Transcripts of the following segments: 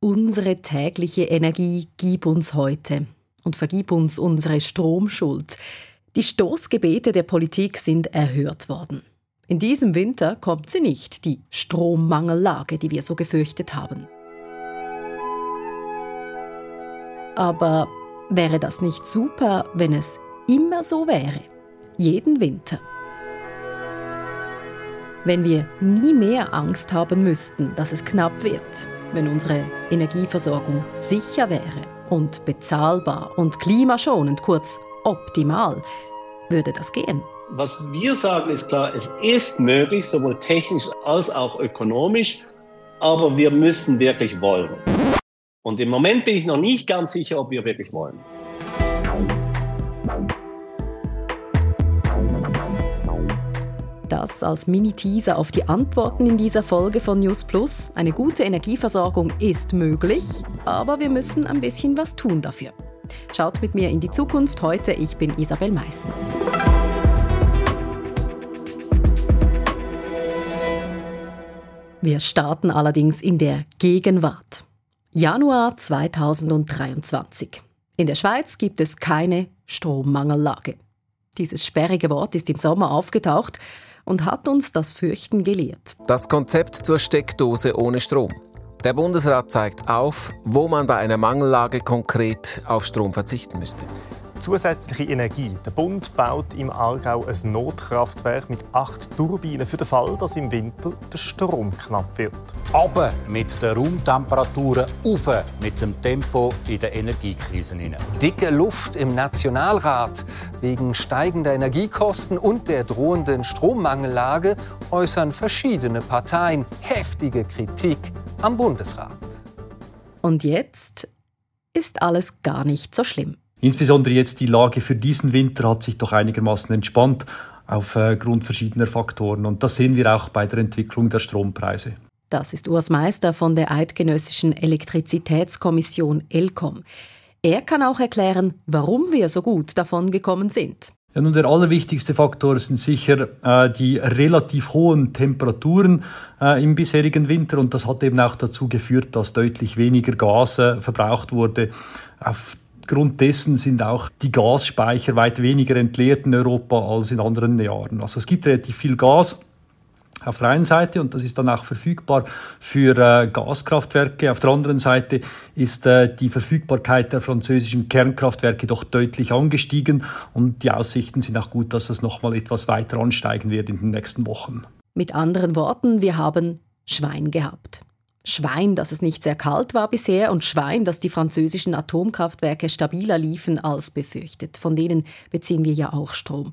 Unsere tägliche Energie gib uns heute und vergib uns unsere Stromschuld. Die Stoßgebete der Politik sind erhört worden. In diesem Winter kommt sie nicht, die Strommangellage, die wir so gefürchtet haben. Aber wäre das nicht super, wenn es immer so wäre? Jeden Winter. Wenn wir nie mehr Angst haben müssten, dass es knapp wird, wenn unsere Energieversorgung sicher wäre und bezahlbar und klimaschonend, kurz optimal, würde das gehen. Was wir sagen ist klar, es ist möglich, sowohl technisch als auch ökonomisch, aber wir müssen wirklich wollen. Und im Moment bin ich noch nicht ganz sicher, ob wir wirklich wollen. Das als Mini-Teaser auf die Antworten in dieser Folge von News Plus. Eine gute Energieversorgung ist möglich, aber wir müssen ein bisschen was tun dafür. Schaut mit mir in die Zukunft heute. Ich bin Isabel Meissen. Wir starten allerdings in der Gegenwart. Januar 2023. In der Schweiz gibt es keine Strommangellage. Dieses sperrige Wort ist im Sommer aufgetaucht und hat uns das Fürchten gelehrt. Das Konzept zur Steckdose ohne Strom. Der Bundesrat zeigt auf, wo man bei einer Mangellage konkret auf Strom verzichten müsste zusätzliche Energie. Der Bund baut im Aargau ein Notkraftwerk mit acht Turbinen für den Fall, dass im Winter der Strom knapp wird. Aber mit den Raumtemperaturen, auf mit dem Tempo in der Energiekrise. Dicke Luft im Nationalrat. Wegen steigender Energiekosten und der drohenden Strommangellage äußern verschiedene Parteien heftige Kritik am Bundesrat. Und jetzt ist alles gar nicht so schlimm. Insbesondere jetzt die Lage für diesen Winter hat sich doch einigermaßen entspannt aufgrund verschiedener Faktoren. Und das sehen wir auch bei der Entwicklung der Strompreise. Das ist Urs Meister von der Eidgenössischen Elektrizitätskommission ELCOM. Er kann auch erklären, warum wir so gut davon gekommen sind. Ja, nun, der allerwichtigste Faktor sind sicher äh, die relativ hohen Temperaturen äh, im bisherigen Winter und das hat eben auch dazu geführt, dass deutlich weniger Gas äh, verbraucht wurde. Auf Grund dessen sind auch die Gasspeicher weit weniger entleert in Europa als in anderen Jahren. Also es gibt relativ viel Gas auf der einen Seite und das ist dann auch verfügbar für äh, Gaskraftwerke. Auf der anderen Seite ist äh, die Verfügbarkeit der französischen Kernkraftwerke doch deutlich angestiegen und die Aussichten sind auch gut, dass das nochmal etwas weiter ansteigen wird in den nächsten Wochen. Mit anderen Worten, wir haben Schwein gehabt. Schwein, dass es nicht sehr kalt war bisher und Schwein, dass die französischen Atomkraftwerke stabiler liefen als befürchtet. Von denen beziehen wir ja auch Strom.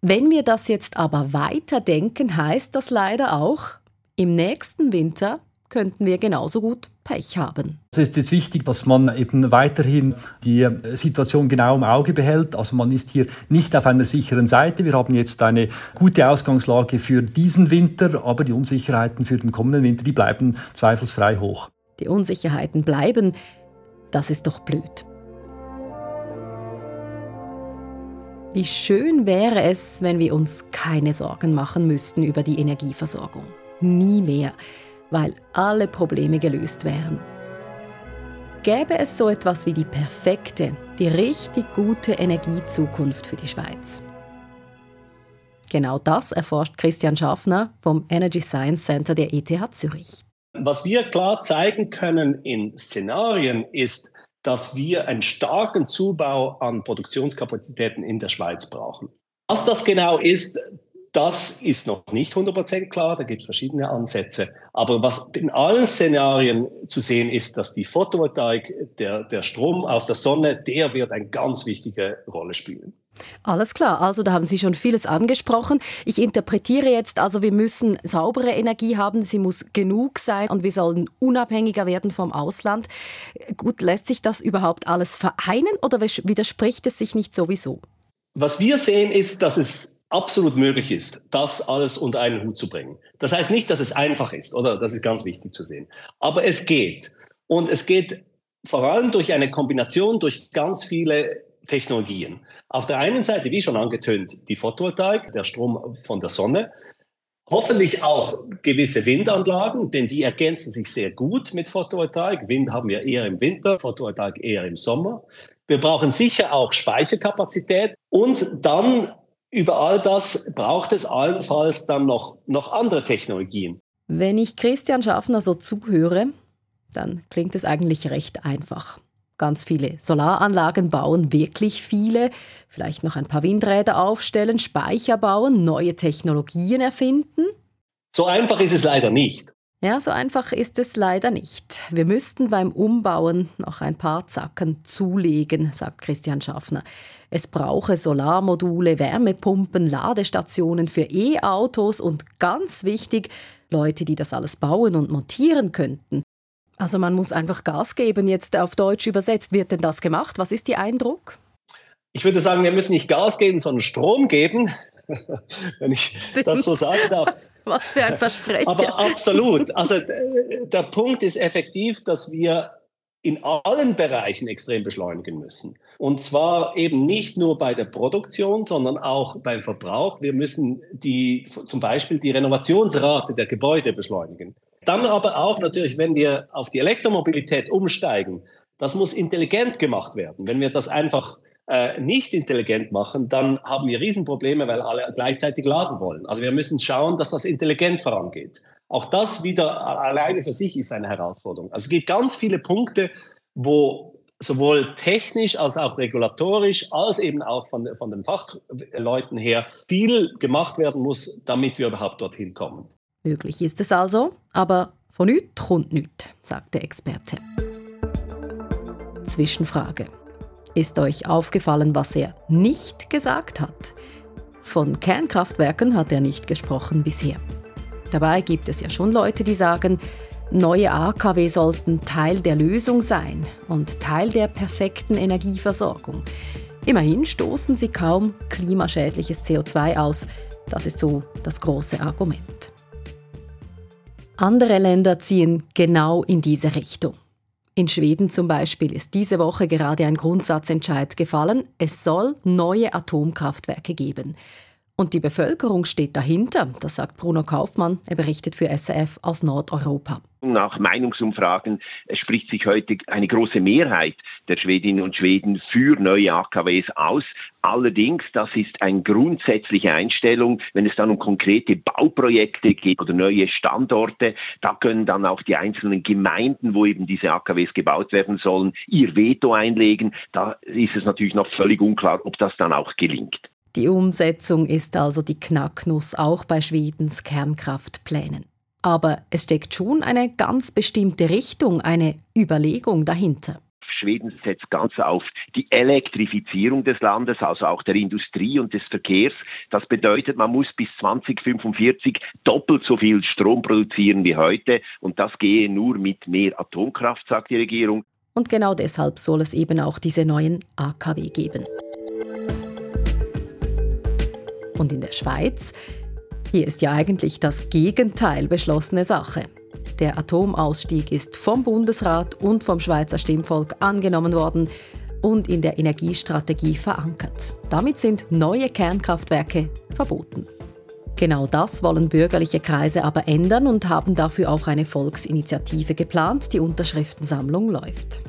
Wenn wir das jetzt aber weiterdenken, heißt das leider auch, im nächsten Winter könnten wir genauso gut Pech haben. Es ist jetzt wichtig, dass man eben weiterhin die Situation genau im Auge behält. Also man ist hier nicht auf einer sicheren Seite. Wir haben jetzt eine gute Ausgangslage für diesen Winter, aber die Unsicherheiten für den kommenden Winter, die bleiben zweifelsfrei hoch. Die Unsicherheiten bleiben. Das ist doch blöd. Wie schön wäre es, wenn wir uns keine Sorgen machen müssten über die Energieversorgung. Nie mehr weil alle Probleme gelöst wären. Gäbe es so etwas wie die perfekte, die richtig gute Energiezukunft für die Schweiz? Genau das erforscht Christian Schaffner vom Energy Science Center der ETH Zürich. Was wir klar zeigen können in Szenarien ist, dass wir einen starken Zubau an Produktionskapazitäten in der Schweiz brauchen. Was das genau ist, das ist noch nicht 100% klar, da gibt es verschiedene Ansätze. Aber was in allen Szenarien zu sehen ist, dass die Photovoltaik, der, der Strom aus der Sonne, der wird eine ganz wichtige Rolle spielen. Alles klar, also da haben Sie schon vieles angesprochen. Ich interpretiere jetzt also, wir müssen saubere Energie haben, sie muss genug sein und wir sollen unabhängiger werden vom Ausland. Gut, lässt sich das überhaupt alles vereinen oder widerspricht es sich nicht sowieso? Was wir sehen ist, dass es absolut möglich ist, das alles unter einen Hut zu bringen. Das heißt nicht, dass es einfach ist, oder? Das ist ganz wichtig zu sehen. Aber es geht. Und es geht vor allem durch eine Kombination durch ganz viele Technologien. Auf der einen Seite, wie schon angetönt, die Photovoltaik, der Strom von der Sonne. Hoffentlich auch gewisse Windanlagen, denn die ergänzen sich sehr gut mit Photovoltaik. Wind haben wir eher im Winter, Photovoltaik eher im Sommer. Wir brauchen sicher auch Speicherkapazität und dann über all das braucht es allenfalls dann noch, noch andere Technologien. Wenn ich Christian Schaffner so zuhöre, dann klingt es eigentlich recht einfach. Ganz viele Solaranlagen bauen, wirklich viele, vielleicht noch ein paar Windräder aufstellen, Speicher bauen, neue Technologien erfinden. So einfach ist es leider nicht. Ja, so einfach ist es leider nicht. Wir müssten beim Umbauen noch ein paar Zacken zulegen, sagt Christian Schaffner. Es brauche Solarmodule, Wärmepumpen, Ladestationen für E-Autos und ganz wichtig, Leute, die das alles bauen und montieren könnten. Also man muss einfach Gas geben, jetzt auf Deutsch übersetzt. Wird denn das gemacht? Was ist Ihr Eindruck? Ich würde sagen, wir müssen nicht Gas geben, sondern Strom geben, wenn ich Stimmt. das so sagen darf. Was für ein Versprechen. Aber absolut. Also der Punkt ist effektiv, dass wir in allen Bereichen extrem beschleunigen müssen. Und zwar eben nicht nur bei der Produktion, sondern auch beim Verbrauch. Wir müssen die, zum Beispiel die Renovationsrate der Gebäude beschleunigen. Dann aber auch natürlich, wenn wir auf die Elektromobilität umsteigen, das muss intelligent gemacht werden. Wenn wir das einfach äh, nicht intelligent machen, dann haben wir Riesenprobleme, weil alle gleichzeitig laden wollen. Also wir müssen schauen, dass das intelligent vorangeht. Auch das wieder alleine für sich ist eine Herausforderung. Also es gibt ganz viele Punkte, wo sowohl technisch als auch regulatorisch, als eben auch von, von den Fachleuten her viel gemacht werden muss, damit wir überhaupt dorthin kommen. Möglich ist es also, aber von nichts kommt nichts, sagt der Experte. Zwischenfrage. Ist euch aufgefallen, was er nicht gesagt hat? Von Kernkraftwerken hat er nicht gesprochen bisher. Dabei gibt es ja schon Leute, die sagen, neue AKW sollten Teil der Lösung sein und Teil der perfekten Energieversorgung. Immerhin stoßen sie kaum klimaschädliches CO2 aus. Das ist so das große Argument. Andere Länder ziehen genau in diese Richtung. In Schweden zum Beispiel ist diese Woche gerade ein Grundsatzentscheid gefallen. Es soll neue Atomkraftwerke geben. Und die Bevölkerung steht dahinter, das sagt Bruno Kaufmann. Er berichtet für SRF aus Nordeuropa. Nach Meinungsumfragen spricht sich heute eine große Mehrheit der Schwedinnen und Schweden für neue AKWs aus. Allerdings, das ist eine grundsätzliche Einstellung, wenn es dann um konkrete Bauprojekte geht oder neue Standorte, da können dann auch die einzelnen Gemeinden, wo eben diese AKWs gebaut werden sollen, ihr Veto einlegen. Da ist es natürlich noch völlig unklar, ob das dann auch gelingt. Die Umsetzung ist also die Knacknuss auch bei Schwedens Kernkraftplänen. Aber es steckt schon eine ganz bestimmte Richtung, eine Überlegung dahinter. Schweden setzt ganz auf die Elektrifizierung des Landes, also auch der Industrie und des Verkehrs. Das bedeutet, man muss bis 2045 doppelt so viel Strom produzieren wie heute und das gehe nur mit mehr Atomkraft, sagt die Regierung. Und genau deshalb soll es eben auch diese neuen AKW geben. Und in der Schweiz hier ist ja eigentlich das Gegenteil beschlossene Sache. Der Atomausstieg ist vom Bundesrat und vom Schweizer Stimmvolk angenommen worden und in der Energiestrategie verankert. Damit sind neue Kernkraftwerke verboten. Genau das wollen bürgerliche Kreise aber ändern und haben dafür auch eine Volksinitiative geplant. Die Unterschriftensammlung läuft.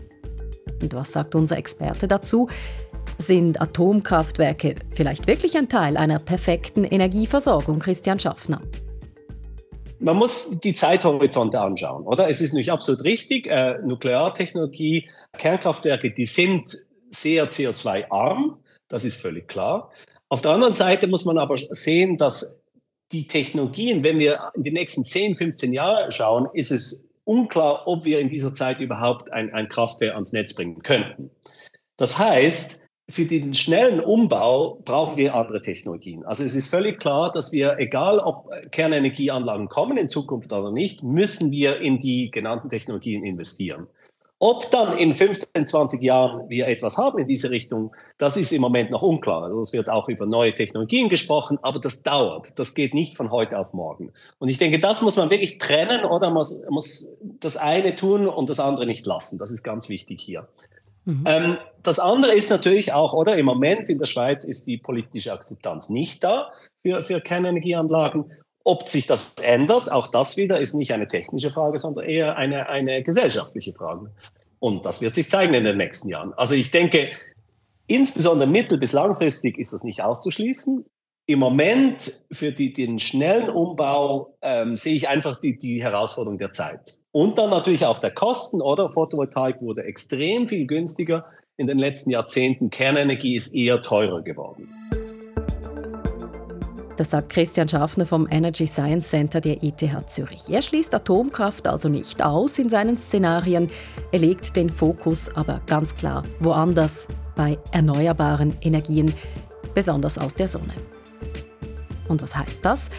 Und was sagt unser Experte dazu? Sind Atomkraftwerke vielleicht wirklich ein Teil einer perfekten Energieversorgung, Christian Schaffner? Man muss die Zeithorizonte anschauen, oder? Es ist nicht absolut richtig. Äh, Nukleartechnologie, Kernkraftwerke, die sind sehr CO2-arm, das ist völlig klar. Auf der anderen Seite muss man aber sehen, dass die Technologien, wenn wir in die nächsten 10, 15 Jahre schauen, ist es unklar, ob wir in dieser Zeit überhaupt ein, ein Kraftwerk ans Netz bringen könnten. Das heißt, für den schnellen Umbau brauchen wir andere Technologien. Also es ist völlig klar, dass wir, egal ob Kernenergieanlagen kommen in Zukunft oder nicht, müssen wir in die genannten Technologien investieren. Ob dann in 15, 20 Jahren wir etwas haben in diese Richtung, das ist im Moment noch unklar. Also es wird auch über neue Technologien gesprochen, aber das dauert. Das geht nicht von heute auf morgen. Und ich denke, das muss man wirklich trennen oder man muss, muss das eine tun und das andere nicht lassen. Das ist ganz wichtig hier. Mhm. Ähm, das andere ist natürlich auch, oder im Moment in der Schweiz ist die politische Akzeptanz nicht da für, für Kernenergieanlagen. Ob sich das ändert, auch das wieder ist nicht eine technische Frage, sondern eher eine, eine gesellschaftliche Frage. Und das wird sich zeigen in den nächsten Jahren. Also ich denke, insbesondere mittel- bis langfristig ist das nicht auszuschließen. Im Moment für die, den schnellen Umbau ähm, sehe ich einfach die, die Herausforderung der Zeit. Und dann natürlich auch der Kosten, oder? Photovoltaik wurde extrem viel günstiger in den letzten Jahrzehnten. Kernenergie ist eher teurer geworden. Das sagt Christian Schaffner vom Energy Science Center der ETH Zürich. Er schließt Atomkraft also nicht aus in seinen Szenarien. Er legt den Fokus aber ganz klar woanders, bei erneuerbaren Energien, besonders aus der Sonne. Und was heißt das?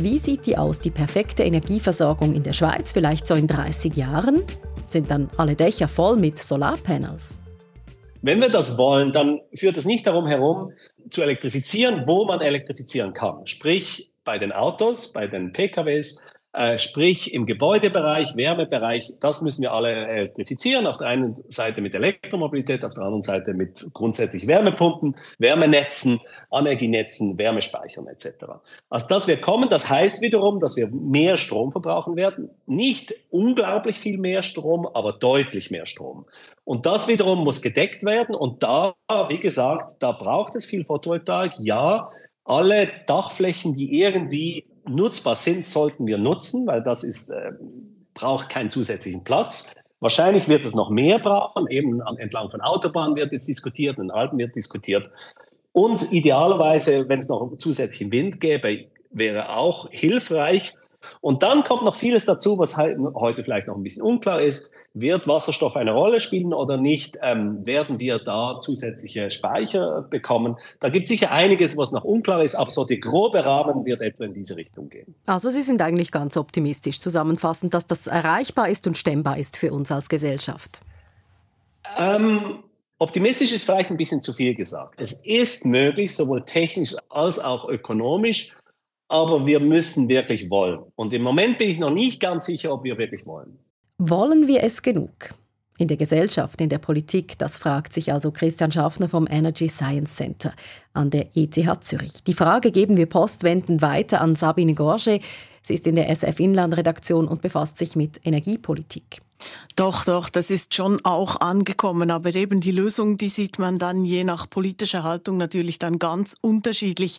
Wie sieht die aus, die perfekte Energieversorgung in der Schweiz, vielleicht so in 30 Jahren? Sind dann alle Dächer voll mit Solarpanels? Wenn wir das wollen, dann führt es nicht darum herum, zu elektrifizieren, wo man elektrifizieren kann. Sprich bei den Autos, bei den PKWs, sprich im Gebäudebereich, Wärmebereich, das müssen wir alle elektrifizieren. Auf der einen Seite mit Elektromobilität, auf der anderen Seite mit grundsätzlich Wärmepumpen, Wärmenetzen, Energienetzen, Wärmespeichern etc. Also das wird kommen, das heißt wiederum, dass wir mehr Strom verbrauchen werden. Nicht unglaublich viel mehr Strom, aber deutlich mehr Strom. Und das wiederum muss gedeckt werden. Und da, wie gesagt, da braucht es viel Photovoltaik. Ja, alle Dachflächen, die irgendwie nutzbar sind, sollten wir nutzen, weil das ist, äh, braucht keinen zusätzlichen Platz. Wahrscheinlich wird es noch mehr brauchen, eben entlang von Autobahnen wird jetzt diskutiert, in Alpen wird diskutiert. Und idealerweise, wenn es noch zusätzlichen Wind gäbe, wäre auch hilfreich. Und dann kommt noch vieles dazu, was heute vielleicht noch ein bisschen unklar ist. Wird Wasserstoff eine Rolle spielen oder nicht? Ähm, werden wir da zusätzliche Speicher bekommen? Da gibt es sicher einiges, was noch unklar ist, aber so der grobe Rahmen wird etwa in diese Richtung gehen. Also Sie sind eigentlich ganz optimistisch zusammenfassend, dass das erreichbar ist und stemmbar ist für uns als Gesellschaft. Ähm, optimistisch ist vielleicht ein bisschen zu viel gesagt. Es ist möglich, sowohl technisch als auch ökonomisch, aber wir müssen wirklich wollen. Und im Moment bin ich noch nicht ganz sicher, ob wir wirklich wollen. Wollen wir es genug? In der Gesellschaft, in der Politik, das fragt sich also Christian Schaffner vom Energy Science Center an der ETH Zürich. Die Frage geben wir postwendend weiter an Sabine Gorge. Sie ist in der SF Inland-Redaktion und befasst sich mit Energiepolitik. Doch, doch, das ist schon auch angekommen. Aber eben die Lösung, die sieht man dann je nach politischer Haltung natürlich dann ganz unterschiedlich.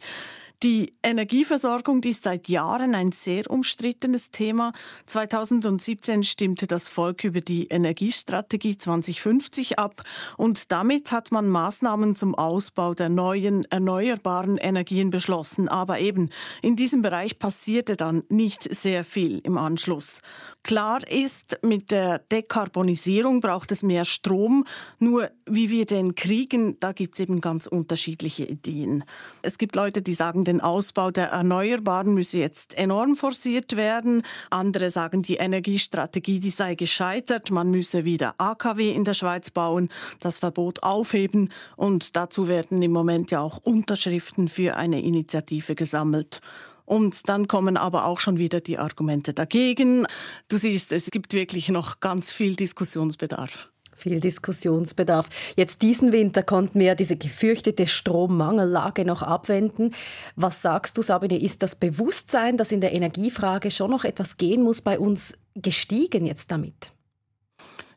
Die Energieversorgung die ist seit Jahren ein sehr umstrittenes Thema. 2017 stimmte das Volk über die Energiestrategie 2050 ab und damit hat man Maßnahmen zum Ausbau der neuen erneuerbaren Energien beschlossen. Aber eben in diesem Bereich passierte dann nicht sehr viel im Anschluss. Klar ist, mit der Dekarbonisierung braucht es mehr Strom. Nur wie wir den kriegen, da gibt es eben ganz unterschiedliche Ideen. Es gibt Leute, die sagen, den Ausbau der Erneuerbaren müsse jetzt enorm forciert werden. Andere sagen, die Energiestrategie, die sei gescheitert. Man müsse wieder AKW in der Schweiz bauen, das Verbot aufheben. Und dazu werden im Moment ja auch Unterschriften für eine Initiative gesammelt. Und dann kommen aber auch schon wieder die Argumente dagegen. Du siehst, es gibt wirklich noch ganz viel Diskussionsbedarf viel Diskussionsbedarf. Jetzt diesen Winter konnten wir diese gefürchtete Strommangellage noch abwenden. Was sagst du, Sabine, ist das Bewusstsein, dass in der Energiefrage schon noch etwas gehen muss, bei uns gestiegen jetzt damit?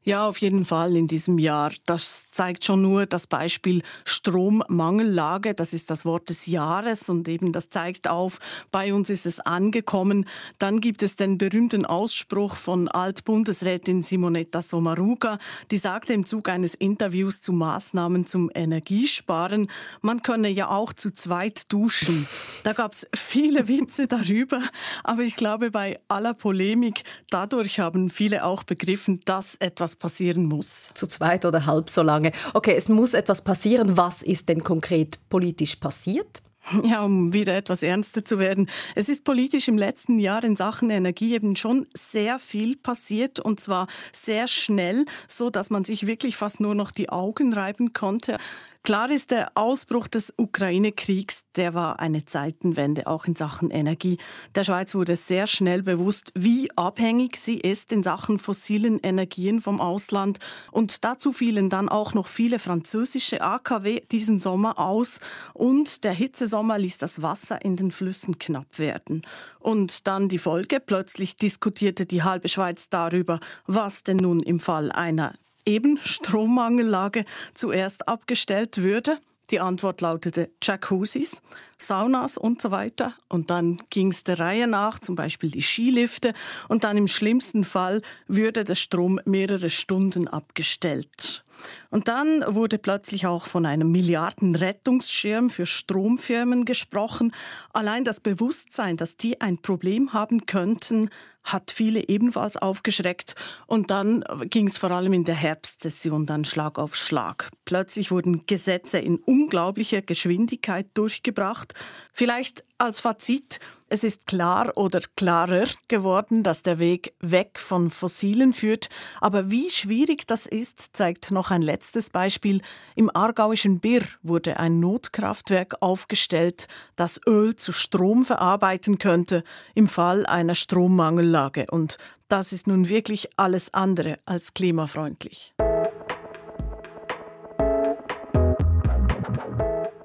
Ja, auf jeden Fall in diesem Jahr. Das zeigt schon nur das Beispiel Strommangellage. Das ist das Wort des Jahres und eben das zeigt auf, bei uns ist es angekommen. Dann gibt es den berühmten Ausspruch von Altbundesrätin Simonetta Sommaruga. Die sagte im Zug eines Interviews zu Maßnahmen zum Energiesparen, man könne ja auch zu zweit duschen. Da gab es viele Witze darüber, aber ich glaube, bei aller Polemik, dadurch haben viele auch begriffen, dass etwas passieren muss. Zu zweit oder halb so lange. Okay, es muss etwas passieren. Was ist denn konkret politisch passiert? Ja, um wieder etwas ernster zu werden. Es ist politisch im letzten Jahr in Sachen Energie eben schon sehr viel passiert und zwar sehr schnell, so dass man sich wirklich fast nur noch die Augen reiben konnte. Klar ist, der Ausbruch des Ukraine-Kriegs, der war eine Zeitenwende auch in Sachen Energie. Der Schweiz wurde sehr schnell bewusst, wie abhängig sie ist in Sachen fossilen Energien vom Ausland. Und dazu fielen dann auch noch viele französische AKW diesen Sommer aus. Und der Hitzesommer ließ das Wasser in den Flüssen knapp werden. Und dann die Folge. Plötzlich diskutierte die halbe Schweiz darüber, was denn nun im Fall einer eben Strommangellage zuerst abgestellt würde. Die Antwort lautete Jacuzzis, Saunas und so weiter. Und dann ging es der Reihe nach, zum Beispiel die Skilifte. Und dann im schlimmsten Fall würde der Strom mehrere Stunden abgestellt. Und dann wurde plötzlich auch von einem Milliardenrettungsschirm für Stromfirmen gesprochen. Allein das Bewusstsein, dass die ein Problem haben könnten, hat viele ebenfalls aufgeschreckt. Und dann ging es vor allem in der Herbstsession dann Schlag auf Schlag. Plötzlich wurden Gesetze in unglaublicher Geschwindigkeit durchgebracht. Vielleicht als Fazit, es ist klar oder klarer geworden, dass der Weg weg von Fossilen führt. Aber wie schwierig das ist, zeigt noch ein letztes Beispiel. Im aargauischen Birr wurde ein Notkraftwerk aufgestellt, das Öl zu Strom verarbeiten könnte im Fall einer Strommangellage. Und das ist nun wirklich alles andere als klimafreundlich.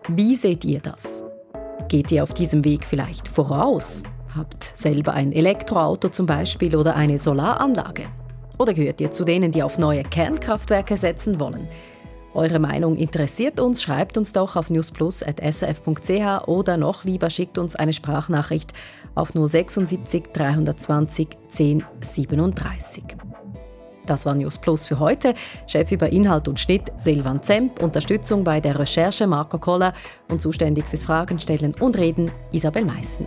Wie seht ihr das? Geht ihr auf diesem Weg vielleicht voraus? Habt selber ein Elektroauto zum Beispiel oder eine Solaranlage? Oder gehört ihr zu denen, die auf neue Kernkraftwerke setzen wollen? Eure Meinung interessiert uns, schreibt uns doch auf newsplus.srf.ch oder noch lieber schickt uns eine Sprachnachricht auf 076 320 1037. Das war News Plus für heute. Chef über Inhalt und Schnitt Silvan Zemp, Unterstützung bei der Recherche Marco Koller und zuständig fürs Fragen stellen und Reden Isabel Meissen.